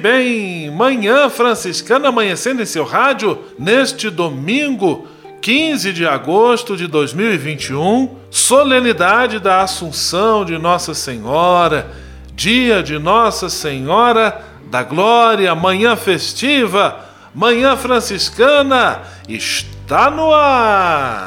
Bem, manhã franciscana amanhecendo em seu rádio neste domingo, 15 de agosto de 2021, solenidade da Assunção de Nossa Senhora, dia de Nossa Senhora da Glória, manhã festiva, manhã franciscana, está no ar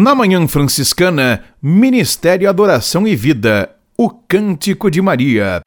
Na Manhã Franciscana, Ministério Adoração e Vida, o Cântico de Maria.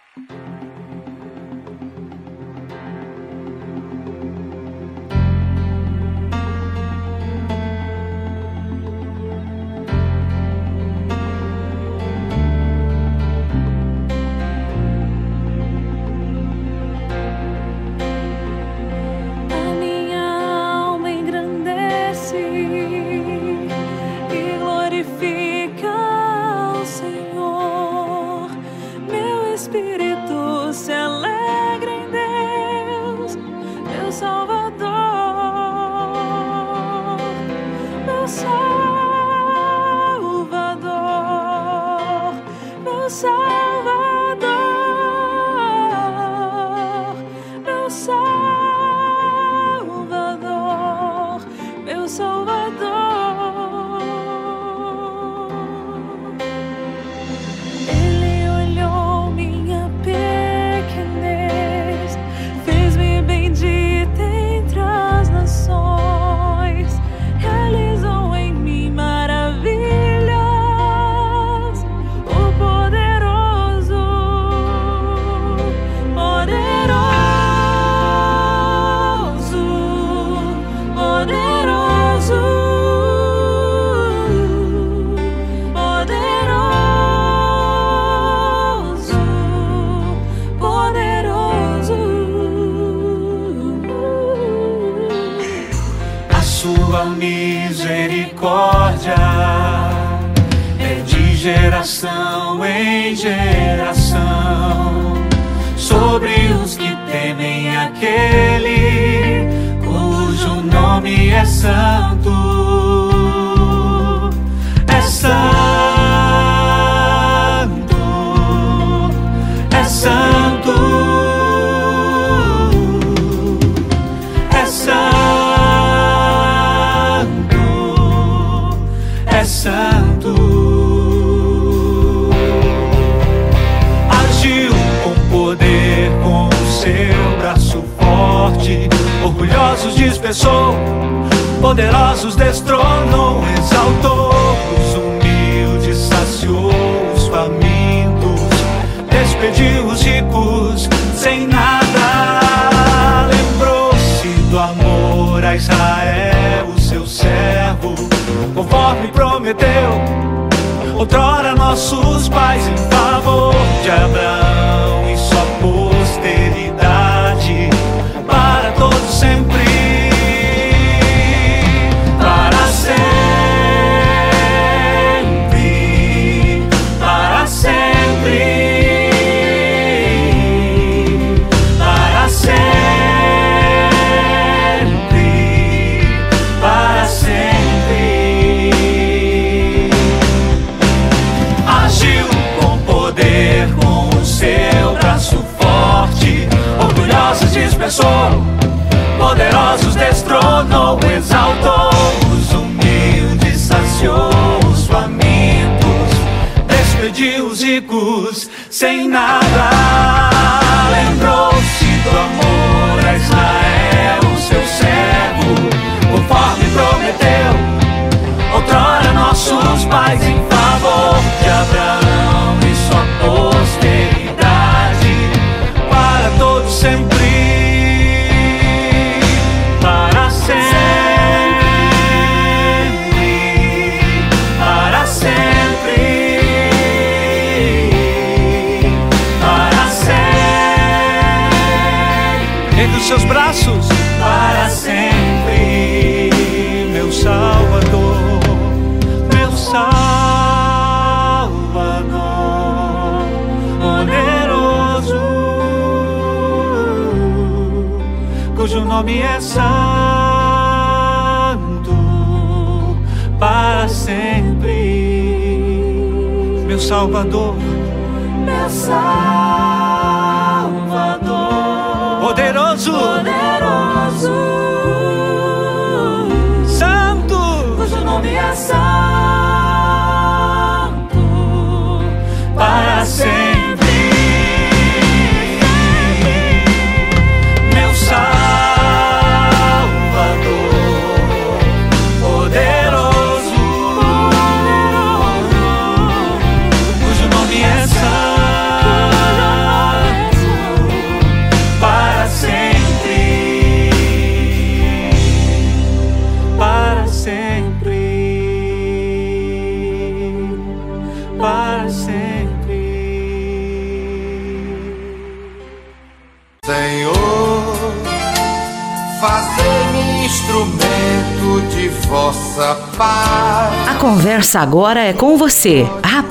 Agora é com você, rapaz,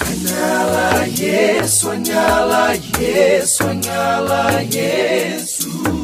Anyala Yesu, anyala Yesu, anyala Yesu.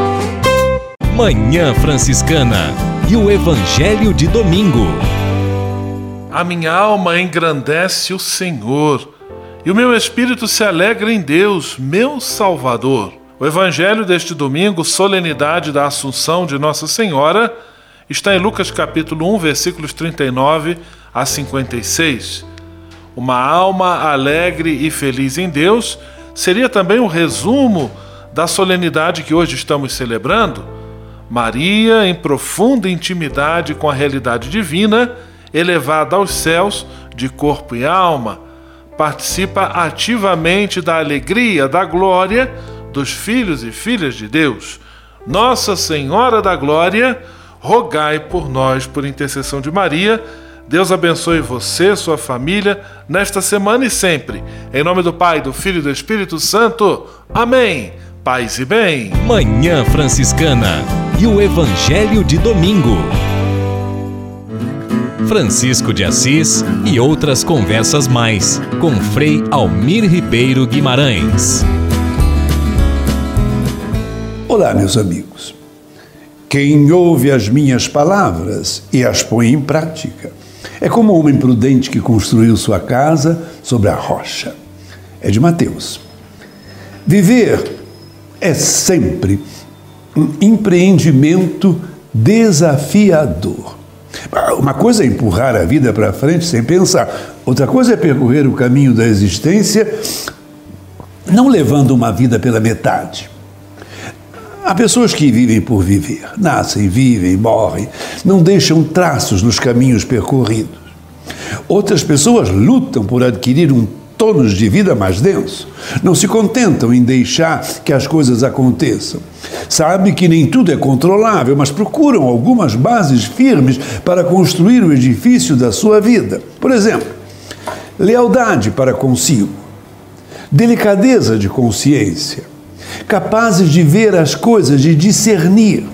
Manhã Franciscana e o Evangelho de Domingo. A minha alma engrandece o Senhor, e o meu espírito se alegra em Deus, meu Salvador. O evangelho deste domingo, solenidade da Assunção de Nossa Senhora, está em Lucas capítulo 1, versículos 39 a 56. Uma alma alegre e feliz em Deus seria também o um resumo da solenidade que hoje estamos celebrando. Maria, em profunda intimidade com a realidade divina, elevada aos céus de corpo e alma, participa ativamente da alegria, da glória dos filhos e filhas de Deus. Nossa Senhora da Glória, rogai por nós por intercessão de Maria. Deus abençoe você, sua família, nesta semana e sempre. Em nome do Pai, do Filho e do Espírito Santo. Amém. Paz e bem. Manhã Franciscana e o Evangelho de Domingo. Francisco de Assis e outras conversas mais com Frei Almir Ribeiro Guimarães. Olá, meus amigos. Quem ouve as minhas palavras e as põe em prática é como um homem prudente que construiu sua casa sobre a rocha. É de Mateus. Viver é sempre um empreendimento desafiador. Uma coisa é empurrar a vida para frente sem pensar, outra coisa é percorrer o caminho da existência não levando uma vida pela metade. Há pessoas que vivem por viver, nascem, vivem, morrem, não deixam traços nos caminhos percorridos. Outras pessoas lutam por adquirir um tônus de vida mais denso. Não se contentam em deixar que as coisas aconteçam. Sabe que nem tudo é controlável, mas procuram algumas bases firmes para construir o edifício da sua vida. Por exemplo, lealdade para consigo, delicadeza de consciência, capazes de ver as coisas, de discernir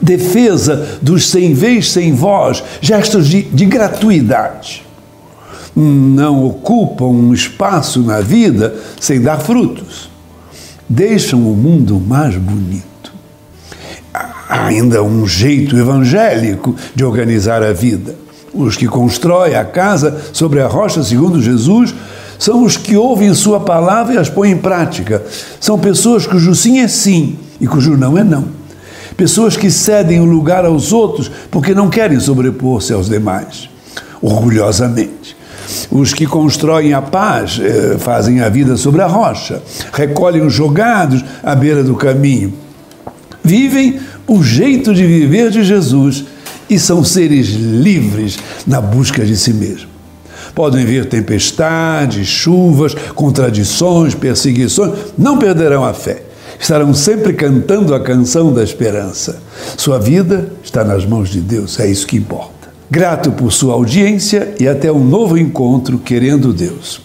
defesa dos sem vez, sem voz, gestos de, de gratuidade não ocupam um espaço na vida sem dar frutos. Deixam o mundo mais bonito. Há ainda um jeito evangélico de organizar a vida. Os que constroem a casa sobre a rocha, segundo Jesus, são os que ouvem Sua palavra e as põem em prática. São pessoas cujo sim é sim e cujo não é não. Pessoas que cedem o lugar aos outros porque não querem sobrepor-se aos demais, orgulhosamente. Os que constroem a paz eh, fazem a vida sobre a rocha, recolhem os jogados à beira do caminho. Vivem o jeito de viver de Jesus e são seres livres na busca de si mesmo. Podem vir tempestades, chuvas, contradições, perseguições, não perderão a fé. Estarão sempre cantando a canção da esperança. Sua vida está nas mãos de Deus, é isso que importa. Grato por sua audiência e até um novo encontro, querendo Deus.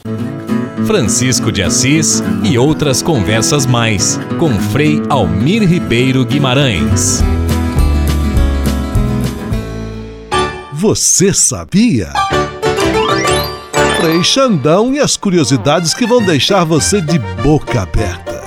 Francisco de Assis e outras conversas mais com Frei Almir Ribeiro Guimarães. Você sabia? Frei Xandão e as curiosidades que vão deixar você de boca aberta.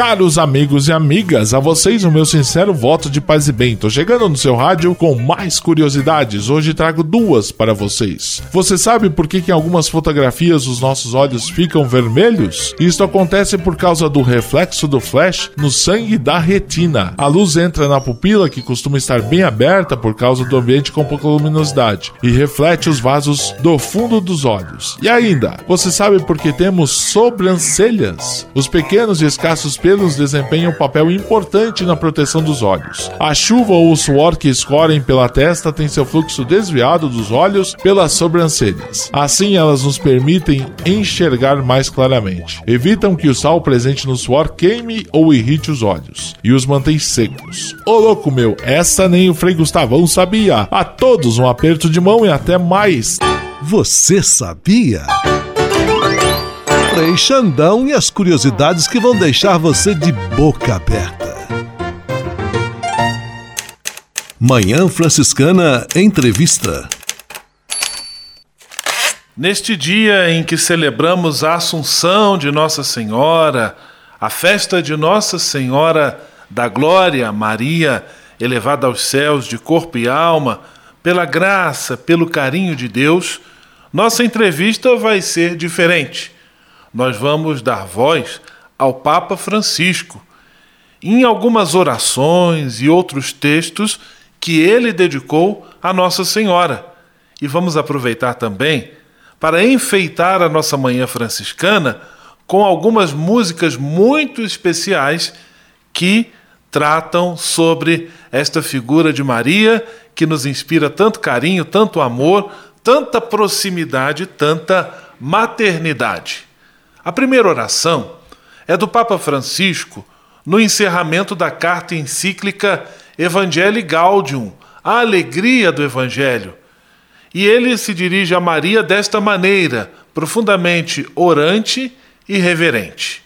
Caros amigos e amigas, a vocês o meu sincero voto de paz e bem. Tô chegando no seu rádio com mais curiosidades. Hoje trago duas para vocês. Você sabe por que, que em algumas fotografias os nossos olhos ficam vermelhos? Isto acontece por causa do reflexo do flash no sangue da retina. A luz entra na pupila, que costuma estar bem aberta por causa do ambiente com pouca luminosidade, e reflete os vasos do fundo dos olhos. E ainda, você sabe por que temos sobrancelhas? Os pequenos e escassos pelos desempenham um papel importante na proteção dos olhos. A chuva ou o suor que escorrem pela testa tem seu fluxo desviado dos olhos pelas sobrancelhas. Assim, elas nos permitem enxergar mais claramente. Evitam que o sal presente no suor queime ou irrite os olhos e os mantém secos. Ô louco meu, essa nem o Frei Gustavão sabia. A todos um aperto de mão e até mais. Você sabia? Frei Xandão e as curiosidades que vão deixar você de boca aberta. Manhã Franciscana Entrevista. Neste dia em que celebramos a Assunção de Nossa Senhora, a festa de Nossa Senhora da Glória, Maria, elevada aos céus de corpo e alma, pela graça, pelo carinho de Deus, nossa entrevista vai ser diferente. Nós vamos dar voz ao Papa Francisco em algumas orações e outros textos que ele dedicou a Nossa Senhora. E vamos aproveitar também para enfeitar a nossa manhã franciscana com algumas músicas muito especiais que tratam sobre esta figura de Maria que nos inspira tanto carinho, tanto amor, tanta proximidade, tanta maternidade. A primeira oração é do Papa Francisco no encerramento da carta encíclica Evangelii Gaudium, a alegria do Evangelho. E ele se dirige a Maria desta maneira, profundamente orante e reverente.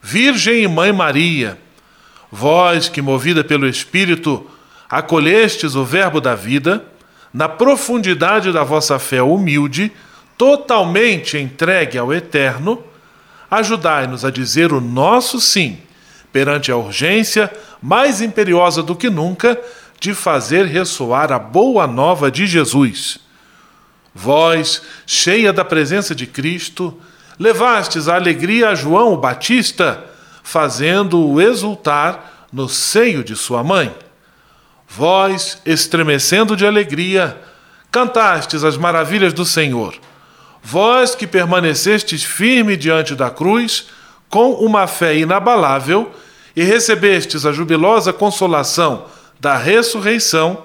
Virgem e Mãe Maria, vós que, movida pelo Espírito, acolhestes o Verbo da vida, na profundidade da vossa fé humilde, totalmente entregue ao Eterno, ajudai-nos a dizer o nosso sim perante a urgência, mais imperiosa do que nunca, de fazer ressoar a boa nova de Jesus. Vós, cheia da presença de Cristo, levastes a alegria a João o Batista, fazendo-o exultar no seio de sua mãe. Vós, estremecendo de alegria, cantastes as maravilhas do Senhor. Vós que permanecestes firme diante da cruz, com uma fé inabalável, e recebestes a jubilosa consolação da ressurreição,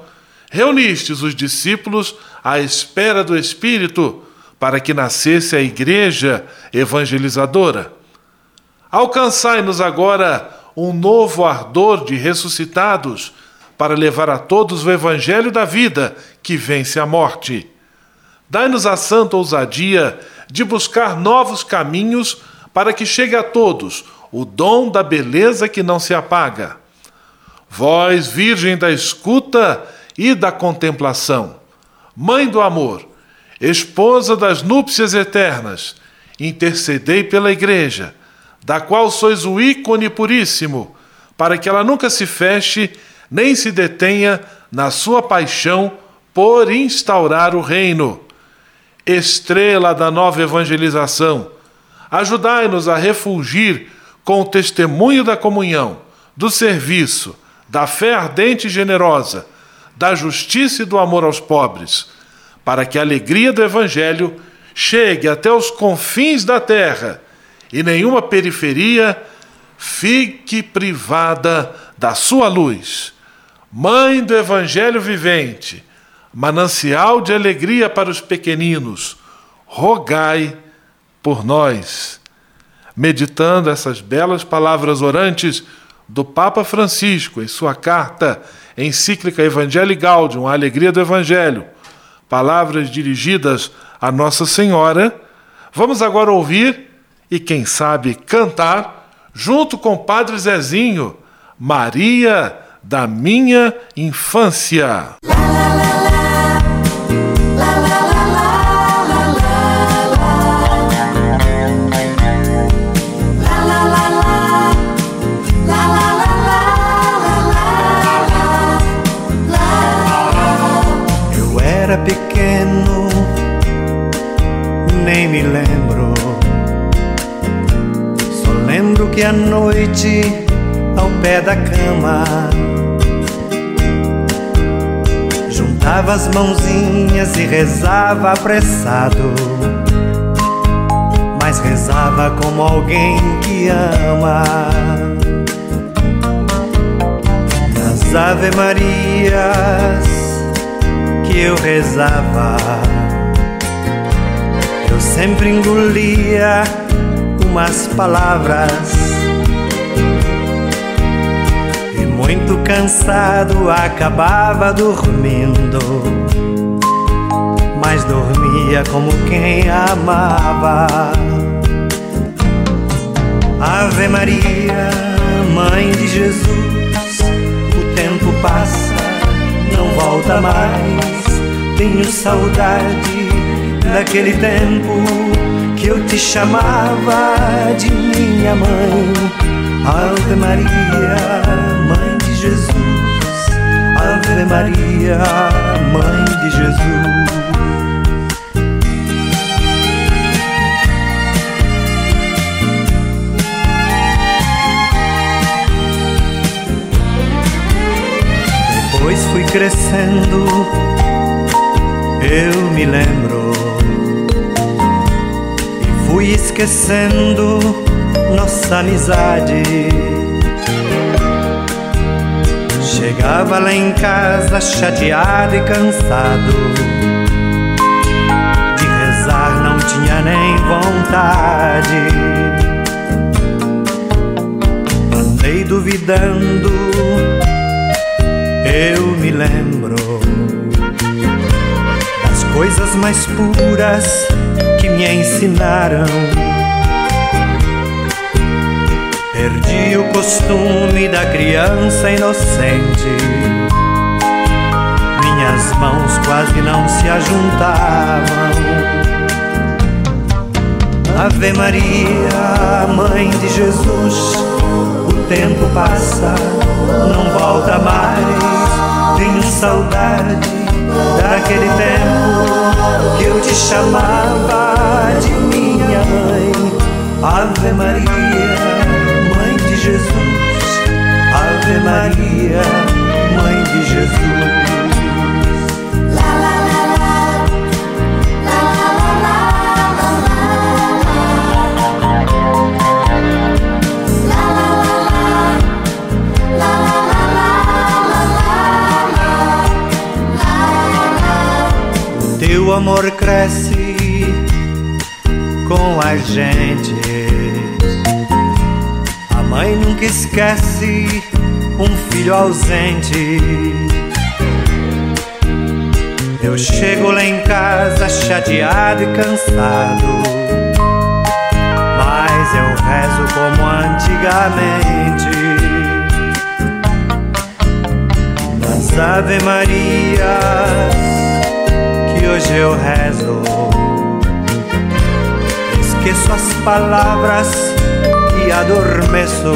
reunistes os discípulos à espera do Espírito, para que nascesse a igreja evangelizadora. Alcançai-nos agora um novo ardor de ressuscitados, para levar a todos o evangelho da vida que vence a morte. Dai-nos a santa ousadia de buscar novos caminhos para que chegue a todos o dom da beleza que não se apaga. Vós, Virgem da escuta e da contemplação, Mãe do amor, esposa das núpcias eternas, intercedei pela Igreja, da qual sois o ícone puríssimo, para que ela nunca se feche nem se detenha na sua paixão por instaurar o reino. Estrela da nova evangelização, ajudai-nos a refulgir com o testemunho da comunhão, do serviço, da fé ardente e generosa, da justiça e do amor aos pobres, para que a alegria do Evangelho chegue até os confins da terra e nenhuma periferia fique privada da sua luz. Mãe do Evangelho vivente, manancial de alegria para os pequeninos, rogai por nós meditando essas belas palavras orantes do Papa Francisco em sua carta encíclica Evangelii Gaudium, a alegria do Evangelho, palavras dirigidas a Nossa Senhora, vamos agora ouvir e, quem sabe, cantar, junto com o Padre Zezinho, Maria da minha infância. Me lembro. Só lembro que à noite, ao pé da cama, juntava as mãozinhas e rezava apressado. Mas rezava como alguém que ama. Nas Ave Marias que eu rezava sempre engolia umas palavras e muito cansado acabava dormindo, mas dormia como quem amava. Ave Maria, Mãe de Jesus, o tempo passa, não volta mais. Tenho saudade daquele tempo que eu te chamava de minha mãe. Ave Maria, Mãe de Jesus. Ave Maria, Mãe de Jesus. Depois fui crescendo eu me lembro. E fui esquecendo nossa amizade. Chegava lá em casa chateado e cansado. De rezar não tinha nem vontade. Andei duvidando, eu me lembro coisas mais puras que me ensinaram. Perdi o costume da criança inocente. Minhas mãos quase não se ajuntavam. Ave Maria, Mãe de Jesus, o tempo passa, não volta mais. Tenho saudade daquele tempo que eu te chamava de minha mãe. Ave Maria, Mãe de Jesus, Ave Maria, Mãe de Jesus. Teu amor cresce com a gente. A mãe nunca esquece um filho ausente. Eu chego lá em casa chateado e cansado. Mas eu rezo como antigamente. Nas Ave Maria hoje eu rezo. Esqueço as palavras e adormeço.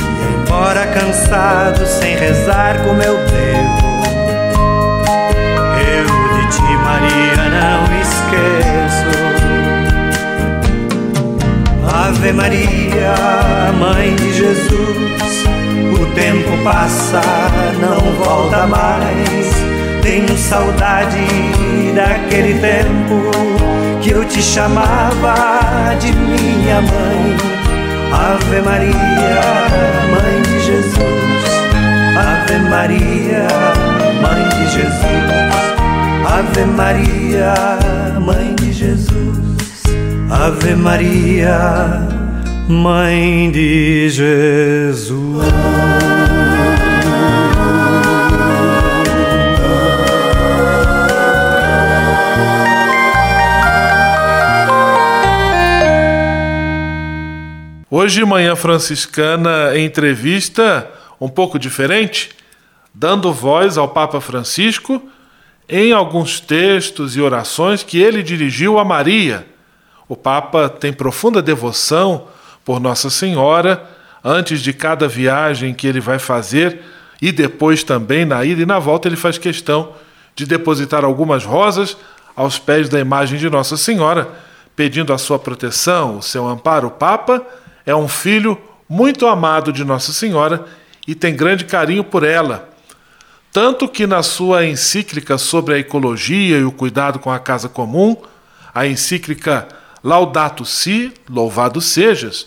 E embora cansado, sem rezar como eu devo, eu de ti, Maria, não esqueço. Ave Maria, Mãe de Jesus, o tempo passa, não volta mais. Tenho saudade daquele tempo que eu te chamava de minha mãe. Ave Maria, Mãe de Jesus. Ave Maria, Mãe de Jesus. Ave Maria, Mãe de Jesus. Ave Maria, Mãe de Jesus. Hoje, Manhã Franciscana, entrevista um pouco diferente, dando voz ao Papa Francisco em alguns textos e orações que ele dirigiu a Maria. O Papa tem profunda devoção por Nossa Senhora antes de cada viagem que ele vai fazer e depois também na ida e na volta ele faz questão de depositar algumas rosas aos pés da imagem de Nossa Senhora, pedindo a sua proteção, o seu amparo. O Papa é um filho muito amado de Nossa Senhora e tem grande carinho por ela. Tanto que na sua encíclica sobre a ecologia e o cuidado com a casa comum, a encíclica Laudato Si, Louvado Sejas,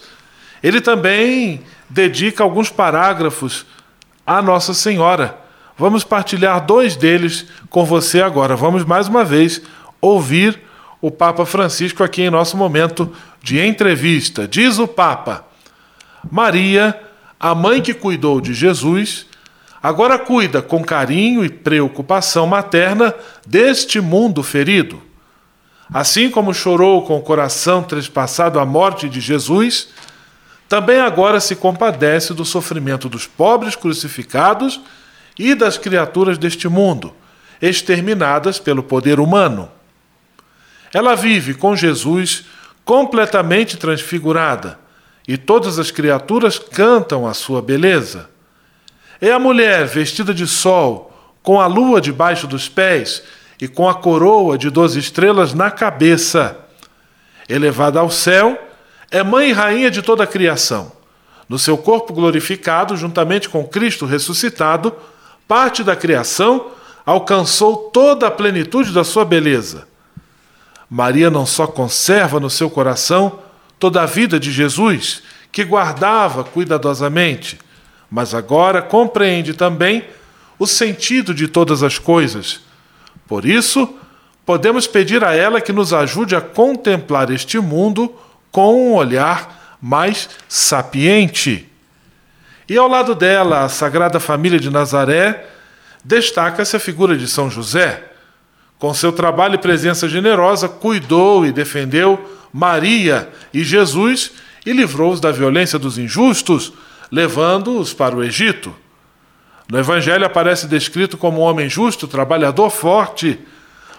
ele também dedica alguns parágrafos a Nossa Senhora. Vamos partilhar dois deles com você agora. Vamos mais uma vez ouvir o Papa Francisco aqui em nosso momento de entrevista. Diz o Papa: Maria, a mãe que cuidou de Jesus, agora cuida com carinho e preocupação materna deste mundo ferido. Assim como chorou com o coração trespassado a morte de Jesus, também agora se compadece do sofrimento dos pobres crucificados e das criaturas deste mundo, exterminadas pelo poder humano. Ela vive com Jesus completamente transfigurada, e todas as criaturas cantam a sua beleza. É a mulher vestida de sol, com a lua debaixo dos pés e com a coroa de doze estrelas na cabeça. Elevada ao céu, é mãe e rainha de toda a criação. No seu corpo glorificado, juntamente com Cristo ressuscitado, parte da criação alcançou toda a plenitude da sua beleza. Maria não só conserva no seu coração toda a vida de Jesus, que guardava cuidadosamente, mas agora compreende também o sentido de todas as coisas. Por isso, podemos pedir a ela que nos ajude a contemplar este mundo com um olhar mais sapiente. E ao lado dela, a Sagrada Família de Nazaré, destaca-se a figura de São José. Com seu trabalho e presença generosa, cuidou e defendeu Maria e Jesus e livrou-os da violência dos injustos, levando-os para o Egito. No Evangelho aparece descrito como um homem justo, trabalhador forte,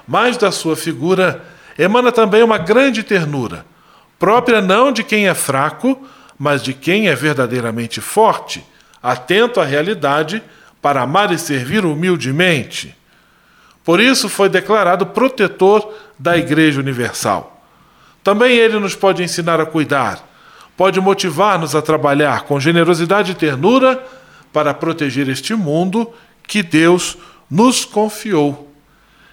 mas da sua figura emana também uma grande ternura, própria não de quem é fraco, mas de quem é verdadeiramente forte, atento à realidade para amar e servir humildemente. Por isso foi declarado protetor da Igreja Universal. Também ele nos pode ensinar a cuidar, pode motivar-nos a trabalhar com generosidade e ternura para proteger este mundo que Deus nos confiou.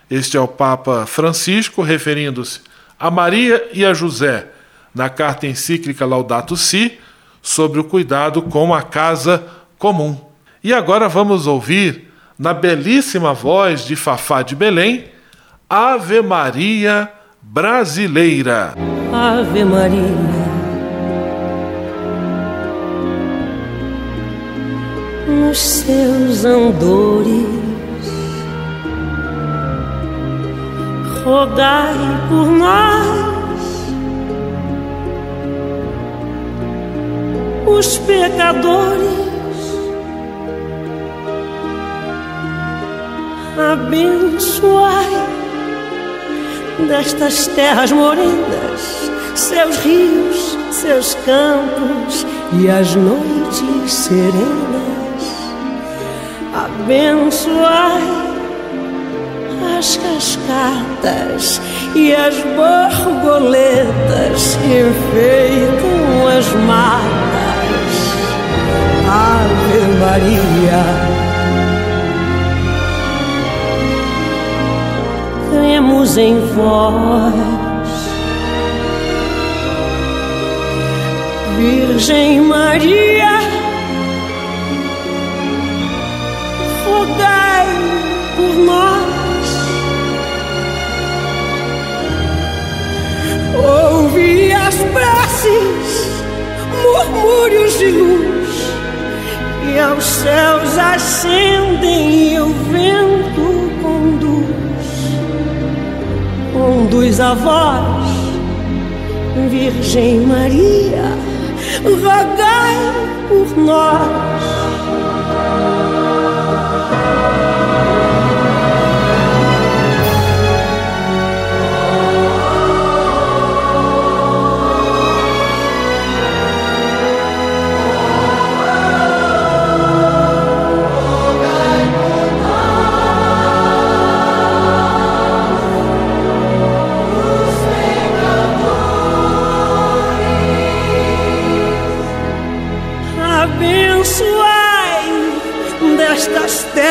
Este é o Papa Francisco referindo-se a Maria e a José na carta encíclica Laudato Si sobre o cuidado com a casa comum. E agora vamos ouvir, na belíssima voz de Fafá de Belém, Ave Maria Brasileira. Ave Maria. Nos seus andores rogai por nós, os pecadores. Abençoai destas terras morenas, seus rios, seus campos e as noites serenas. Abençoai as cascatas e as borboletas que enfeitam as matas. Ave Maria. Cremos em vós, Virgem Maria, rogai por nós. Ouvi as preces, murmúrios de luz aos céus ascendem e o vento conduz. Conduz a voz, Virgem Maria, rogai por nós.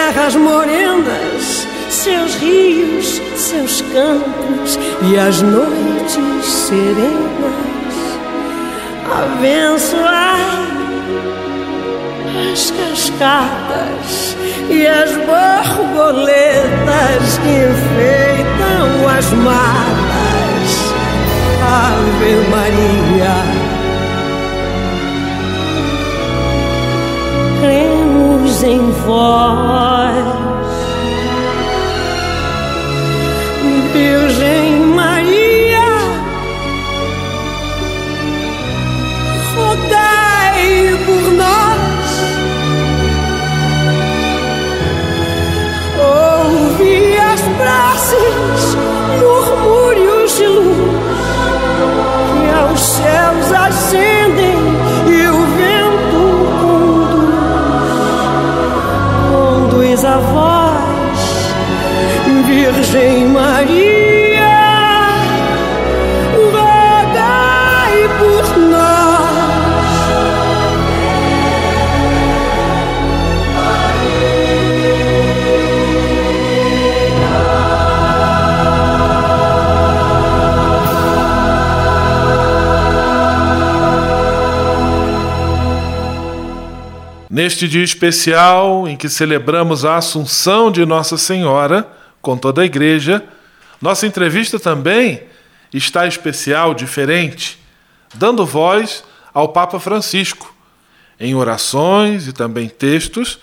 Terras morenas, seus rios, seus campos e as noites serenas. Abençoai as cascatas e as borboletas que enfeitam as matas. Ave Maria. Cremos em vós. Virgem Maria, rogai por nós. Ouvi as preces, murmúrios de luz que aos céus Neste dia especial em que celebramos a Assunção de Nossa Senhora com toda a igreja, nossa entrevista também está especial, diferente, dando voz ao Papa Francisco, em orações e também textos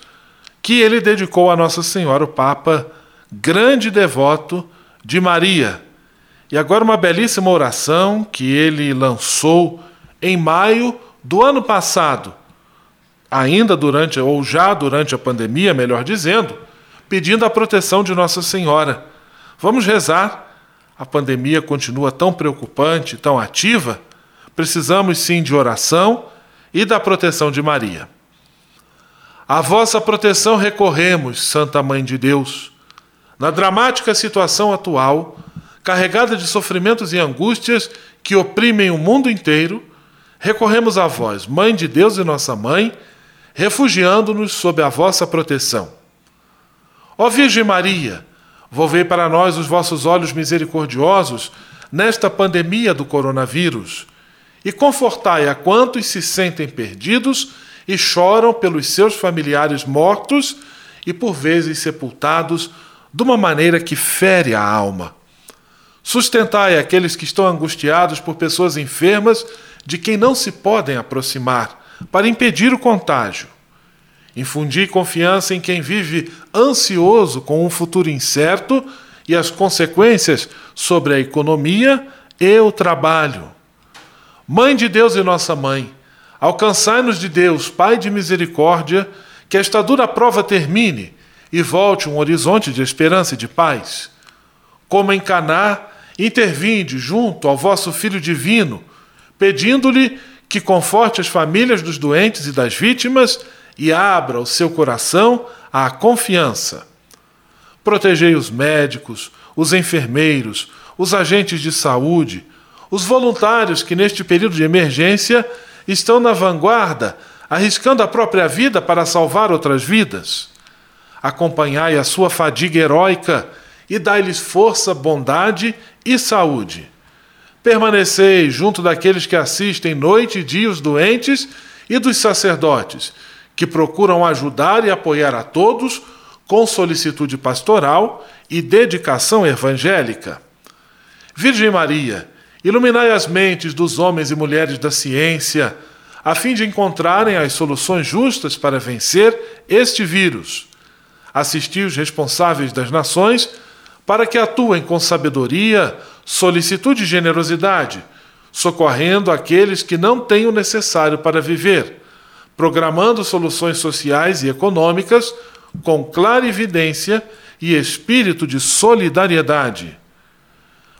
que ele dedicou a Nossa Senhora, o Papa, grande devoto de Maria. E agora uma belíssima oração que ele lançou em maio do ano passado ainda durante, ou já durante a pandemia, melhor dizendo, pedindo a proteção de Nossa Senhora. Vamos rezar. A pandemia continua tão preocupante, tão ativa. Precisamos sim de oração e da proteção de Maria. A vossa proteção recorremos, Santa Mãe de Deus. Na dramática situação atual, carregada de sofrimentos e angústias que oprimem o mundo inteiro, recorremos a vós, Mãe de Deus e nossa Mãe, refugiando-nos sob a vossa proteção. Ó Virgem Maria, volvei para nós os vossos olhos misericordiosos nesta pandemia do coronavírus e confortai a quantos se sentem perdidos e choram pelos seus familiares mortos e por vezes sepultados de uma maneira que fere a alma. Sustentai aqueles que estão angustiados por pessoas enfermas de quem não se podem aproximar para impedir o contágio. Infundir confiança em quem vive ansioso com um futuro incerto e as consequências sobre a economia e o trabalho. Mãe de Deus e nossa mãe, alcançai-nos de Deus, Pai de misericórdia, que esta dura prova termine e volte um horizonte de esperança e de paz. Como em Caná, intervinde junto ao vosso Filho divino, pedindo-lhe que conforte as famílias dos doentes e das vítimas e abra o seu coração à confiança. Protegei os médicos, os enfermeiros, os agentes de saúde, os voluntários que neste período de emergência estão na vanguarda, arriscando a própria vida para salvar outras vidas. Acompanhai a sua fadiga heróica e dai-lhes força, bondade e saúde. Permanecei junto daqueles que assistem noite e dia os doentes e dos sacerdotes, que procuram ajudar e apoiar a todos com solicitude pastoral e dedicação evangélica. Virgem Maria, iluminai as mentes dos homens e mulheres da ciência, a fim de encontrarem as soluções justas para vencer este vírus. Assisti os responsáveis das nações para que atuem com sabedoria, solicitude e generosidade, socorrendo aqueles que não têm o necessário para viver, programando soluções sociais e econômicas com clara evidência e espírito de solidariedade.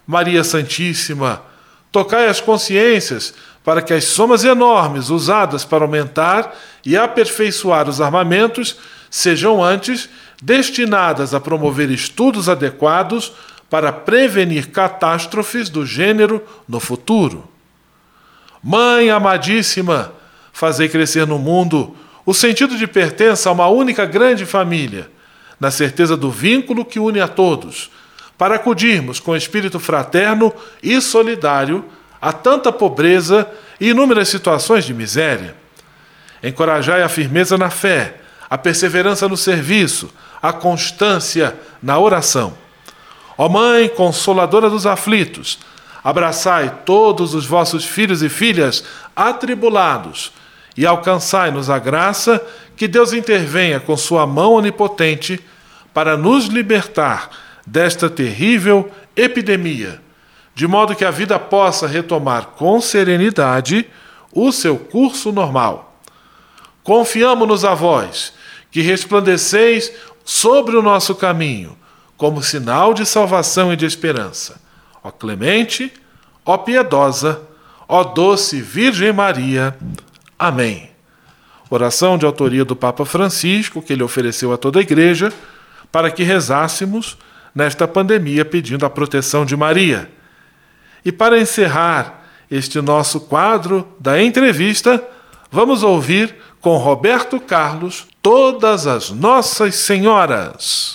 Maria Santíssima, tocai as consciências para que as somas enormes usadas para aumentar e aperfeiçoar os armamentos sejam antes destinadas a promover estudos adequados para prevenir catástrofes do gênero no futuro. Mãe amadíssima, fazei crescer no mundo o sentido de pertença a uma única grande família, na certeza do vínculo que une a todos, para acudirmos com espírito fraterno e solidário a tanta pobreza e inúmeras situações de miséria. Encorajai a firmeza na fé, a perseverança no serviço, a constância na oração Ó Mãe, consoladora dos aflitos, abraçai todos os vossos filhos e filhas atribulados e alcançai-nos a graça que Deus intervenha com sua mão onipotente para nos libertar desta terrível epidemia, de modo que a vida possa retomar com serenidade o seu curso normal. Confiamo-nos a vós, que resplandeceis sobre o nosso caminho como sinal de salvação e de esperança. Ó clemente, ó piedosa, ó doce Virgem Maria. Amém. Oração de autoria do Papa Francisco, que ele ofereceu a toda a igreja, para que rezássemos nesta pandemia pedindo a proteção de Maria. E para encerrar este nosso quadro da entrevista, vamos ouvir com Roberto Carlos Todas as Nossas Senhoras.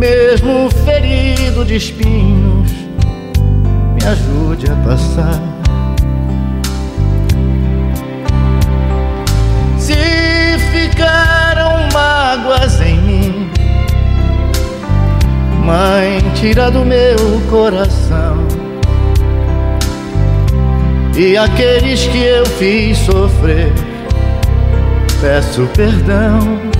mesmo ferido de espinhos, me ajude a passar. Se ficaram mágoas em mim, Mãe, tira do meu coração. E aqueles que eu fiz sofrer peço perdão.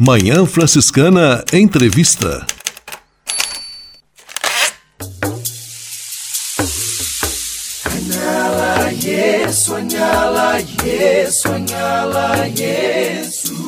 Manhã Franciscana Entrevista. Anyala Yesu, anyala Yesu.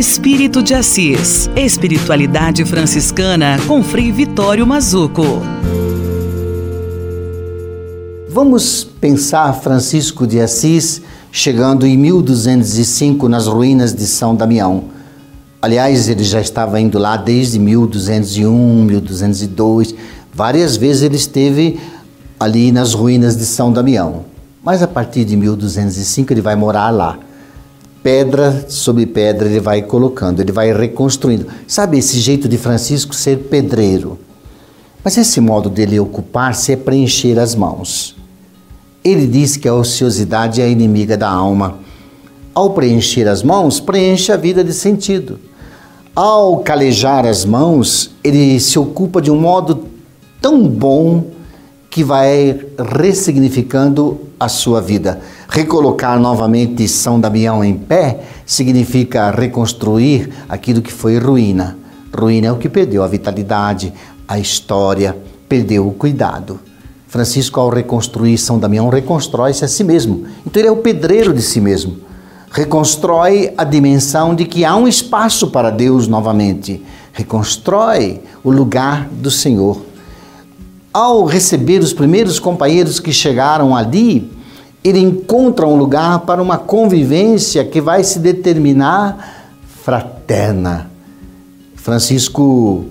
Espírito de Assis. Espiritualidade franciscana com Frei Vitório Mazuco. Vamos pensar Francisco de Assis chegando em 1205 nas ruínas de São Damião. Aliás, ele já estava indo lá desde 1201, 1202. Várias vezes ele esteve ali nas ruínas de São Damião. Mas a partir de 1205 ele vai morar lá pedra sobre pedra ele vai colocando, ele vai reconstruindo. Sabe esse jeito de Francisco ser pedreiro? Mas esse modo dele ocupar-se é preencher as mãos. Ele diz que a ociosidade é a inimiga da alma. Ao preencher as mãos, preenche a vida de sentido. Ao calejar as mãos, ele se ocupa de um modo tão bom que vai ressignificando a sua vida. Recolocar novamente São Damião em pé significa reconstruir aquilo que foi ruína. Ruína é o que perdeu a vitalidade, a história, perdeu o cuidado. Francisco, ao reconstruir São Damião, reconstrói-se a si mesmo. Então, ele é o pedreiro de si mesmo. Reconstrói a dimensão de que há um espaço para Deus novamente. Reconstrói o lugar do Senhor. Ao receber os primeiros companheiros que chegaram ali, ele encontra um lugar para uma convivência que vai se determinar fraterna. Francisco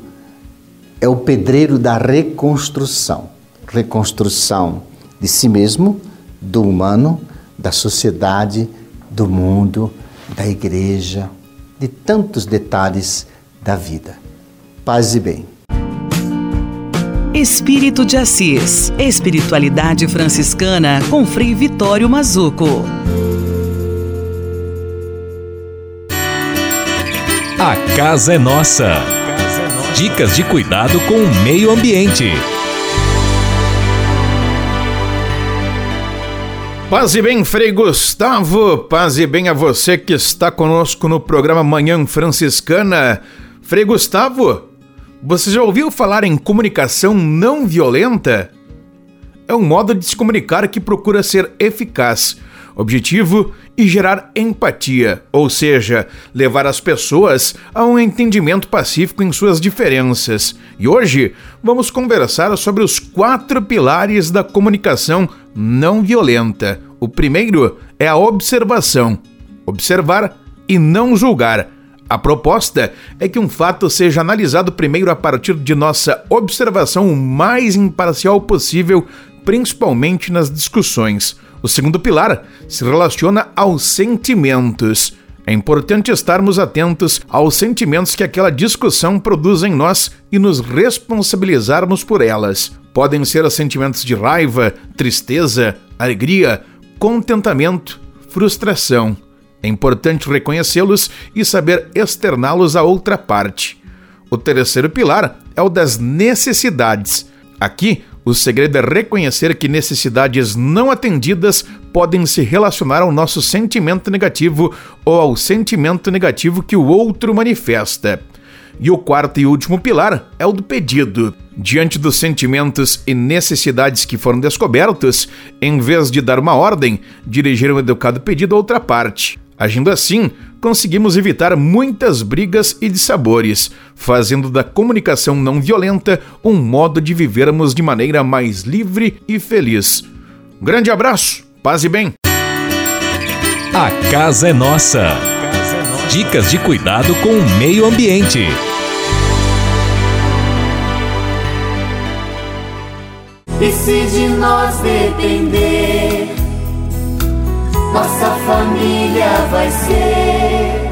é o pedreiro da reconstrução reconstrução de si mesmo, do humano, da sociedade, do mundo, da igreja, de tantos detalhes da vida. Paz e bem. Espírito de Assis. Espiritualidade franciscana com Frei Vitório Mazuco. A casa é nossa. Dicas de cuidado com o meio ambiente. Paz e bem, Frei Gustavo. Paz e bem a você que está conosco no programa Manhã Franciscana. Frei Gustavo, você já ouviu falar em comunicação não violenta? É um modo de se comunicar que procura ser eficaz, objetivo e gerar empatia, ou seja, levar as pessoas a um entendimento pacífico em suas diferenças. E hoje vamos conversar sobre os quatro pilares da comunicação não violenta. O primeiro é a observação. Observar e não julgar a proposta é que um fato seja analisado primeiro a partir de nossa observação o mais imparcial possível, principalmente nas discussões. O segundo pilar se relaciona aos sentimentos. É importante estarmos atentos aos sentimentos que aquela discussão produz em nós e nos responsabilizarmos por elas. Podem ser sentimentos de raiva, tristeza, alegria, contentamento, frustração. É importante reconhecê-los e saber externá-los à outra parte. O terceiro pilar é o das necessidades. Aqui, o segredo é reconhecer que necessidades não atendidas podem se relacionar ao nosso sentimento negativo ou ao sentimento negativo que o outro manifesta. E o quarto e último pilar é o do pedido. Diante dos sentimentos e necessidades que foram descobertos, em vez de dar uma ordem, dirigir um educado pedido a outra parte. Agindo assim, conseguimos evitar muitas brigas e dissabores, fazendo da comunicação não violenta um modo de vivermos de maneira mais livre e feliz. Um grande abraço, paz e bem. A casa é nossa. Dicas de cuidado com o meio ambiente. E se de nós depender, nossa família vai ser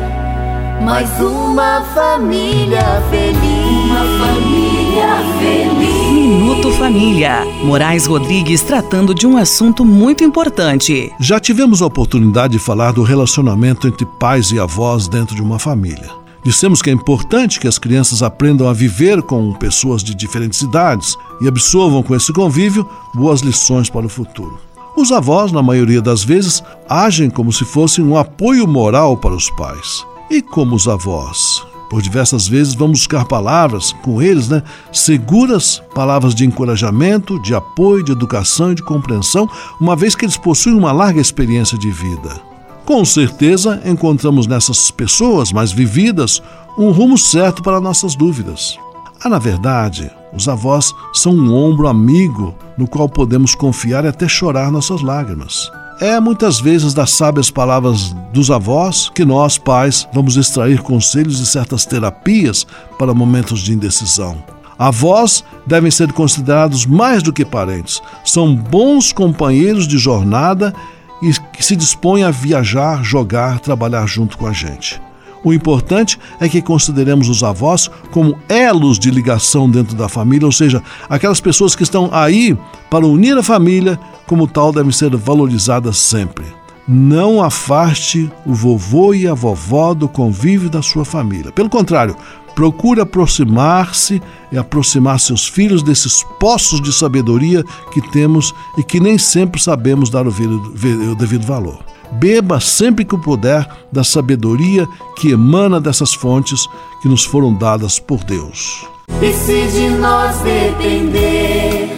mais uma família feliz. Uma família feliz. Minuto Família. Moraes Rodrigues tratando de um assunto muito importante. Já tivemos a oportunidade de falar do relacionamento entre pais e avós dentro de uma família. Dissemos que é importante que as crianças aprendam a viver com pessoas de diferentes idades e absorvam com esse convívio boas lições para o futuro. Os avós, na maioria das vezes, agem como se fossem um apoio moral para os pais. E como os avós? Por diversas vezes vamos buscar palavras com eles, né? Seguras, palavras de encorajamento, de apoio, de educação e de compreensão, uma vez que eles possuem uma larga experiência de vida. Com certeza encontramos nessas pessoas mais vividas um rumo certo para nossas dúvidas. Ah, na verdade, os avós são um ombro amigo no qual podemos confiar e até chorar nossas lágrimas. É muitas vezes das sábias palavras dos avós que nós, pais, vamos extrair conselhos e certas terapias para momentos de indecisão. Avós devem ser considerados mais do que parentes, são bons companheiros de jornada e que se dispõem a viajar, jogar, trabalhar junto com a gente. O importante é que consideremos os avós como elos de ligação dentro da família, ou seja, aquelas pessoas que estão aí para unir a família, como tal, devem ser valorizadas sempre. Não afaste o vovô e a vovó do convívio da sua família. Pelo contrário, procure aproximar-se e aproximar seus filhos desses poços de sabedoria que temos e que nem sempre sabemos dar o devido valor. Beba sempre que puder da sabedoria que emana dessas fontes que nos foram dadas por Deus. E se de nós depender,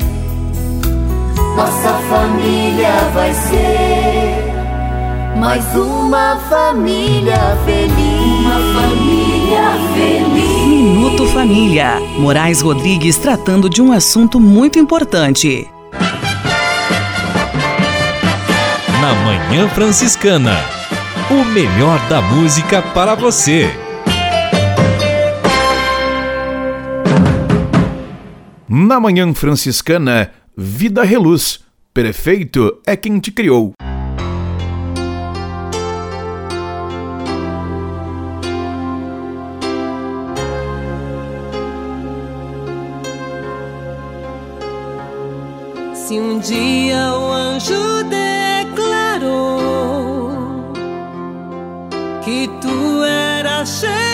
nossa família vai ser mais uma família feliz. Uma família feliz. Minuto Família. Moraes Rodrigues tratando de um assunto muito importante. Na Manhã Franciscana. O melhor da música para você. Na Manhã Franciscana, Vida Reluz. Perfeito é quem te criou. Se um dia o anjo passion.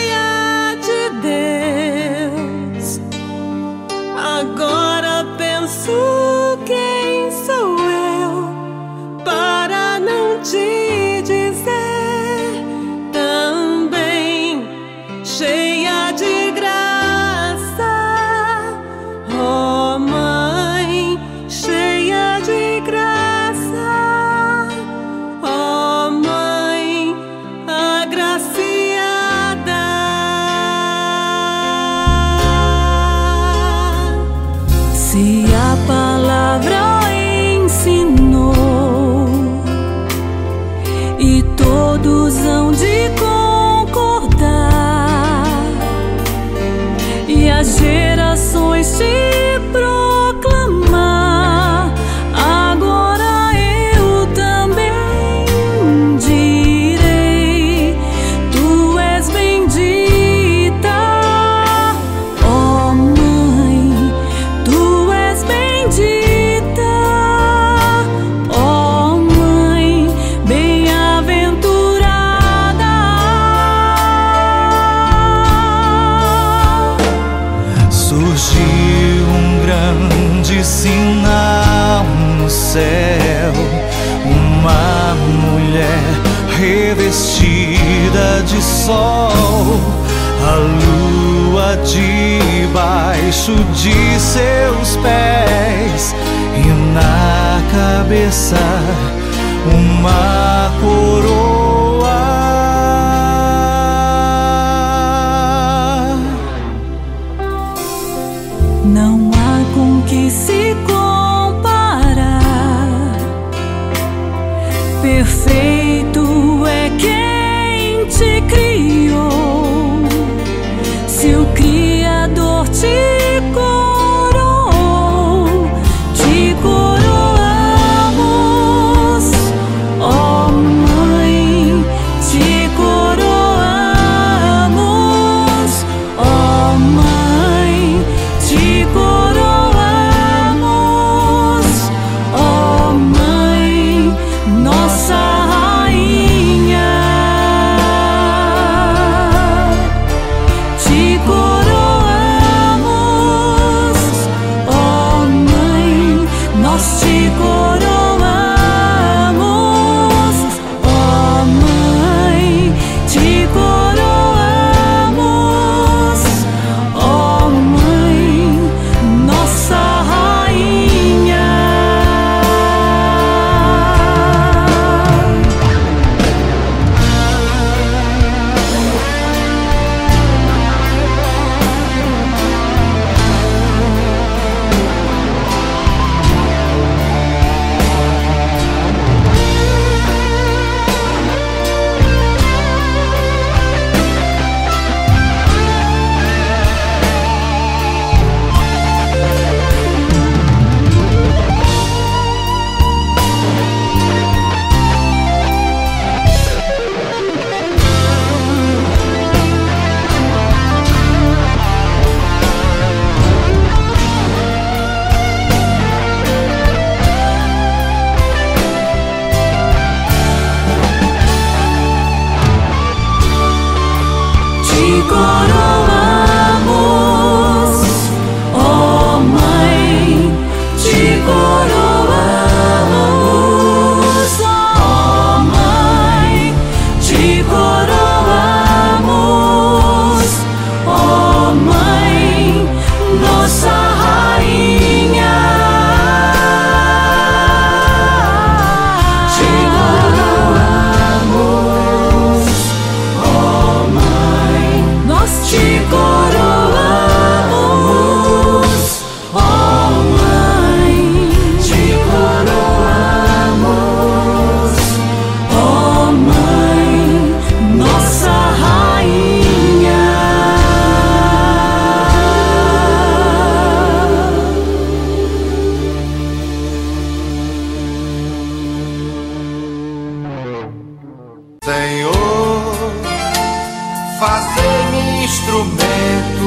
Fazei-me instrumento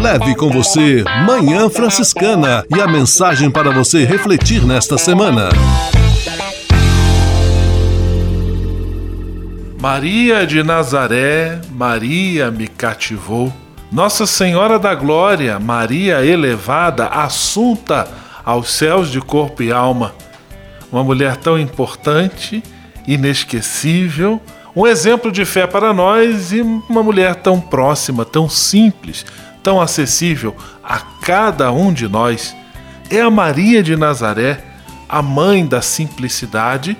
Leve com você Manhã Franciscana e a mensagem para você refletir nesta semana. Maria de Nazaré, Maria me cativou. Nossa Senhora da Glória, Maria elevada, assunta aos céus de corpo e alma. Uma mulher tão importante, inesquecível, um exemplo de fé para nós e uma mulher tão próxima, tão simples, tão acessível a cada um de nós. É a Maria de Nazaré, a mãe da simplicidade,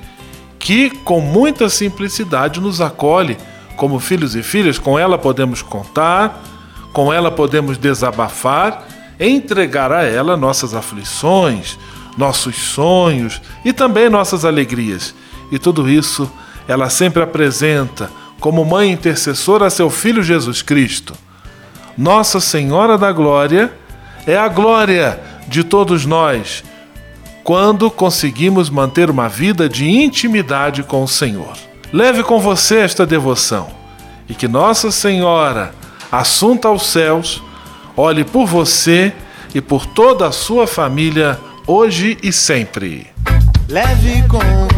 que com muita simplicidade nos acolhe como filhos e filhas. Com ela podemos contar, com ela podemos desabafar, entregar a ela nossas aflições, nossos sonhos e também nossas alegrias. E tudo isso ela sempre apresenta como mãe intercessora a seu filho Jesus Cristo. Nossa Senhora da Glória é a glória de todos nós quando conseguimos manter uma vida de intimidade com o Senhor. Leve com você esta devoção e que Nossa Senhora, assunta aos céus, olhe por você e por toda a sua família hoje e sempre. Leve com